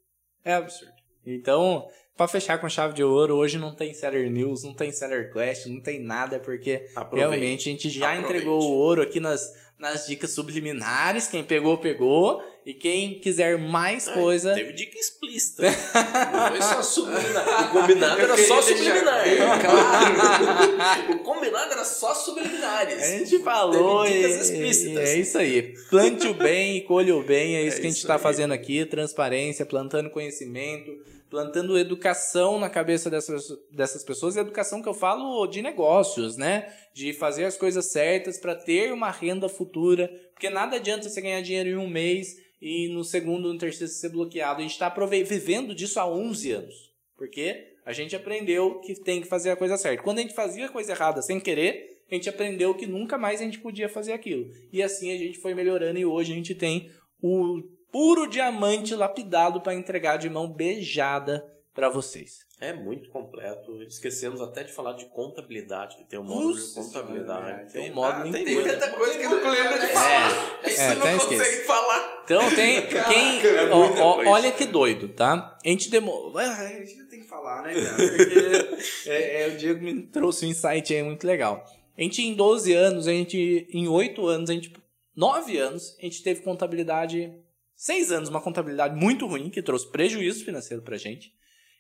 É absurdo. Então, pra fechar com chave de ouro, hoje não tem Seller News, não tem Seller Quest, não tem nada, porque Aproveite. realmente a gente já Aproveite. entregou o ouro aqui nas, nas dicas subliminares. Quem pegou, pegou. E quem quiser mais Ai, coisa. Teve dica explícita. Não foi só subliminar. O combinado era só deixar subliminar. bem o combinado era só subliminares. A gente falou e, Teve dicas e- explícitas. é isso aí. Plante o bem e colhe o bem, é isso É que a gente está fazendo aqui, transparência, plantando conhecimento, plantando educação na cabeça dessas, dessas pessoas, educação que eu falo de negócios, né? De fazer as coisas certas para ter uma renda futura, porque nada adianta você ganhar dinheiro em um mês e no segundo, no terceiro ser bloqueado. A gente está vivendo disso há 11 anos, porque a gente aprendeu que tem que fazer a coisa certa. Quando a gente fazia a coisa errada sem querer, a gente aprendeu que nunca mais a gente podia fazer aquilo. E assim a gente foi melhorando e hoje a gente tem o puro diamante lapidado para entregar de mão beijada para vocês. É muito completo. Esquecemos até de falar de contabilidade, que tem um módulo de Nossa contabilidade. senhora, tem um módulo tem inteiro. muita Tanta coisa que eu não lembro de falar. É, É, você até não consegue falar. Então tem quem, é ó, muita ó, olha que doido, tá? A gente demorou. Ah, a gente tem que falar, né, cara? Porque é, é, o Diego me trouxe um insight aí muito legal. A gente em 12 anos, a gente em 8 anos, a gente 9 anos, a gente teve contabilidade 6 anos, uma contabilidade muito ruim que trouxe prejuízo financeiro pra gente.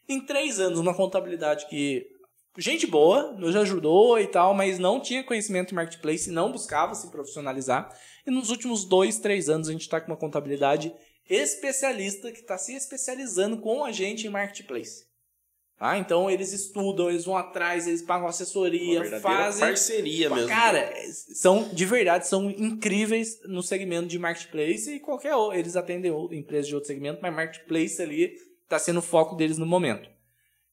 Em 3 anos, uma contabilidade que gente boa, nos ajudou e tal, mas não tinha conhecimento em marketplace, não buscava se profissionalizar. E nos últimos dois, três anos a gente está com uma contabilidade especialista que está se especializando com a gente em marketplace. Tá? Então eles estudam, eles vão atrás, eles pagam assessoria, fazem. parceria mesmo. Cara, são de verdade, são incríveis no segmento de marketplace e qualquer outro. Eles atendem empresas de outro segmento, mas marketplace ali está sendo o foco deles no momento.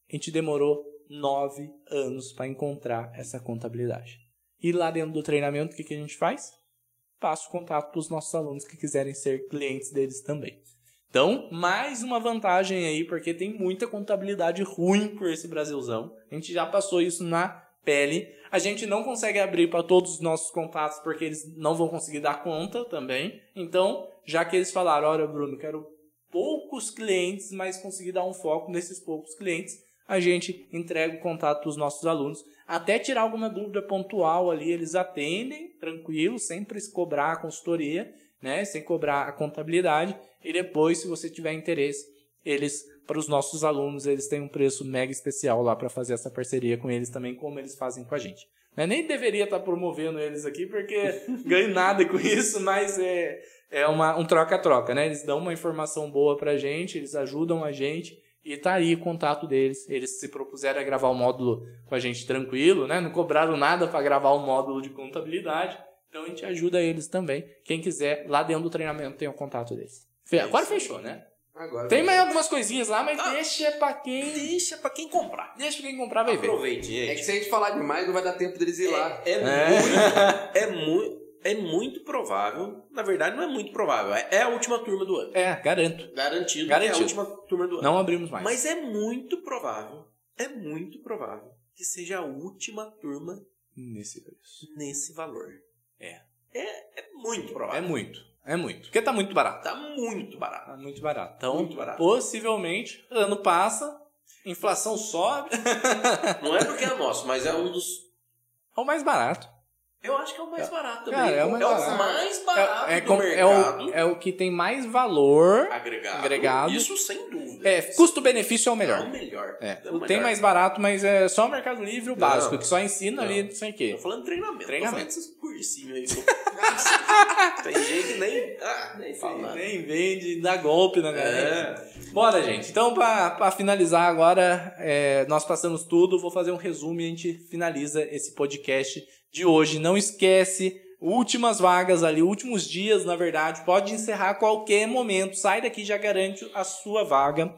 A gente demorou nove anos para encontrar essa contabilidade. E lá dentro do treinamento, o que, que a gente faz? Passa o contato para os nossos alunos que quiserem ser clientes deles também. Então, mais uma vantagem aí, porque tem muita contabilidade ruim por esse Brasilzão. A gente já passou isso na pele. A gente não consegue abrir para todos os nossos contatos porque eles não vão conseguir dar conta também. Então, já que eles falaram, olha, Bruno, quero poucos clientes, mas conseguir dar um foco nesses poucos clientes, a gente entrega o contato para os nossos alunos. Até tirar alguma dúvida pontual ali, eles atendem, tranquilo, sem se cobrar a consultoria, né? Sem cobrar a contabilidade. E depois, se você tiver interesse, eles, para os nossos alunos, eles têm um preço mega especial lá para fazer essa parceria com eles também, como eles fazem com a gente. Nem deveria estar promovendo eles aqui, porque ganho nada com isso, mas é, é uma, um troca-troca, né? Eles dão uma informação boa pra gente, eles ajudam a gente e tá aí o contato deles. Eles se propuseram a gravar o módulo com a gente tranquilo, né? Não cobraram nada para gravar o módulo de contabilidade. Então a gente ajuda eles também. Quem quiser, lá dentro do treinamento tem o contato deles. Fe- Agora fechou, né? Agora. Tem mais algumas coisinhas lá, mas Ah. deixa pra quem. Deixa pra quem comprar. Deixa pra quem comprar vai ver. Aproveite, É que se a gente falar demais, não vai dar tempo deles ir lá. É, é, É. muito, é, muito, é muito provável. Na verdade, não é muito provável. É, é a última turma do ano. É, garanto. Garantido, Garantido. é a última turma do ano. Não abrimos mais. Mas é muito provável, é muito provável que seja a última turma Nesse preço. nesse valor. É. É, é muito É provável. muito. É muito. Porque tá muito barato. Tá muito barato. Tá muito barato. Então, Muito barato. possivelmente, ano passa, inflação sobe, Não é porque é nosso, mas é um dos. é o mais barato. Eu acho que é o mais barato também. Cara, é o mais barato. mais barato É, é, do como- é mercado o, é o que tem mais valor. agregado. agregado. Isso sem dúvida. É, custo-benefício é o É o melhor. melhor. É, É o o tem melhor. mais barato, mas é só o Mercado Livre o Não. básico, que só ensina ali, Não. não sei o Tô quê. falando de treinamento. Treinamento. Tô falando desses cursinhos aí. Tem gente que nem. Ah, nem fala. Nem vende, dá golpe na galera. É. Bora, gente. Então, pra, pra finalizar agora, é, nós passamos tudo. Vou fazer um resumo e a gente finaliza esse podcast de hoje. Não esquece, últimas vagas ali, últimos dias, na verdade. Pode encerrar a qualquer momento. Sai daqui já garante a sua vaga.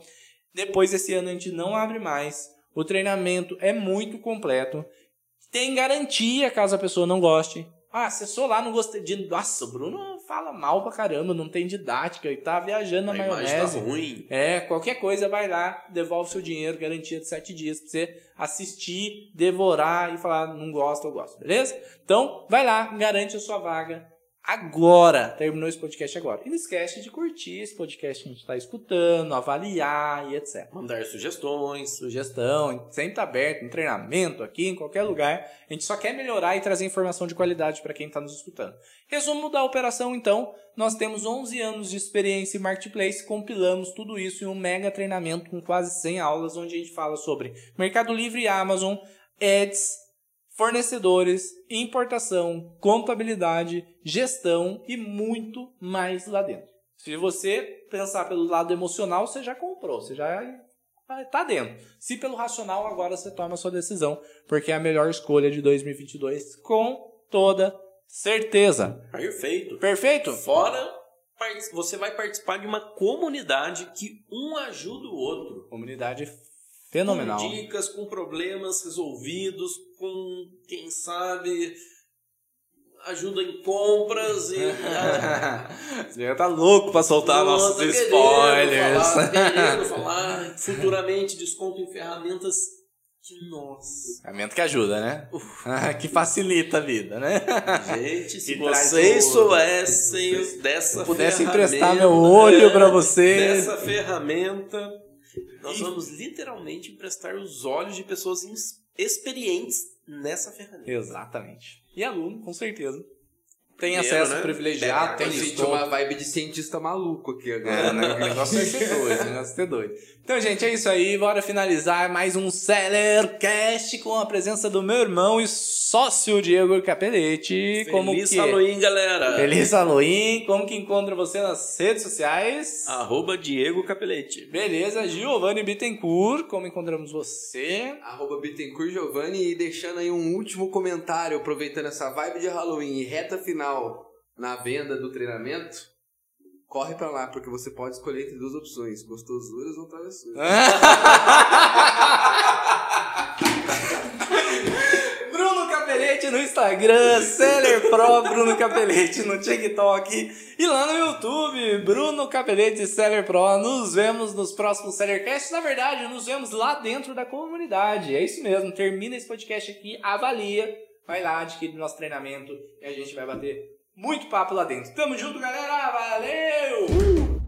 Depois desse ano a gente não abre mais. O treinamento é muito completo. Tem garantia caso a pessoa não goste. Ah, acessou lá, não gostei de. Nossa, o Bruno fala mal pra caramba, não tem didática e tá viajando na A tá maionese. ruim. É, qualquer coisa vai lá, devolve seu dinheiro, garantia de sete dias pra você assistir, devorar e falar não gosta ou gosta, beleza? Então, vai lá, garante a sua vaga agora. Terminou esse podcast agora. E não esquece de curtir esse podcast que a gente tá escutando, avaliar e etc. Mandar sugestões. Sugestão, sempre tá aberto, em treinamento, aqui, em qualquer lugar. A gente só quer melhorar e trazer informação de qualidade para quem está nos escutando. Resumo da operação, então, nós temos 11 anos de experiência em Marketplace, compilamos tudo isso em um mega treinamento com quase 100 aulas, onde a gente fala sobre Mercado Livre e Amazon, Ads, fornecedores, importação, contabilidade, gestão e muito mais lá dentro. Se você pensar pelo lado emocional, você já comprou, você já tá dentro. Se pelo racional, agora você toma a sua decisão, porque é a melhor escolha de 2022 com toda certeza. Perfeito. Perfeito? Fora, você vai participar de uma comunidade que um ajuda o outro. Comunidade fenomenal. Com dicas, com problemas resolvidos, com, quem sabe, ajuda em compras e. Você tá louco pra soltar Não, nossos tô querendo spoilers. Falar, querendo falar futuramente desconto em ferramentas que nós. Ferramenta que ajuda, né? que facilita a vida, né? Gente, se E vocês o- soubessem dessa pudesse emprestar meu olho é, pra vocês. Dessa ferramenta, nós vamos literalmente emprestar os olhos de pessoas experientes nessa ferramenta. Exatamente. E aluno, com certeza. Tem acesso né? privilegiado, tem Eu senti desconto. uma vibe de cientista maluco aqui É, agora. né? O negócio vai ser doido, o negócio vai ser doido. Então, gente, é isso aí. Bora finalizar mais um Sellercast com a presença do meu irmão e sócio Diego Capelete. como Feliz que Halloween, galera! Feliz Halloween. Como que encontra você nas redes sociais? Arroba Diego Capelete. Beleza, Giovanni Bittencourt. Como encontramos você? Arroba Bittencourt Giovanni e deixando aí um último comentário, aproveitando essa vibe de Halloween e reta final na venda do treinamento, corre pra lá, porque você pode escolher entre duas opções, gostosuras ou travessuras. Bruno Capelete no Instagram, Seller Pro Bruno Capelete no TikTok e lá no YouTube, Bruno Capelete Seller Pro. Nos vemos nos próximos Sellercasts. Na verdade, nos vemos lá dentro da comunidade. É isso mesmo. Termina esse podcast aqui, avalia, vai lá, adquire nosso treinamento e a gente vai bater muito papo lá dentro. Tamo junto, galera. Valeu!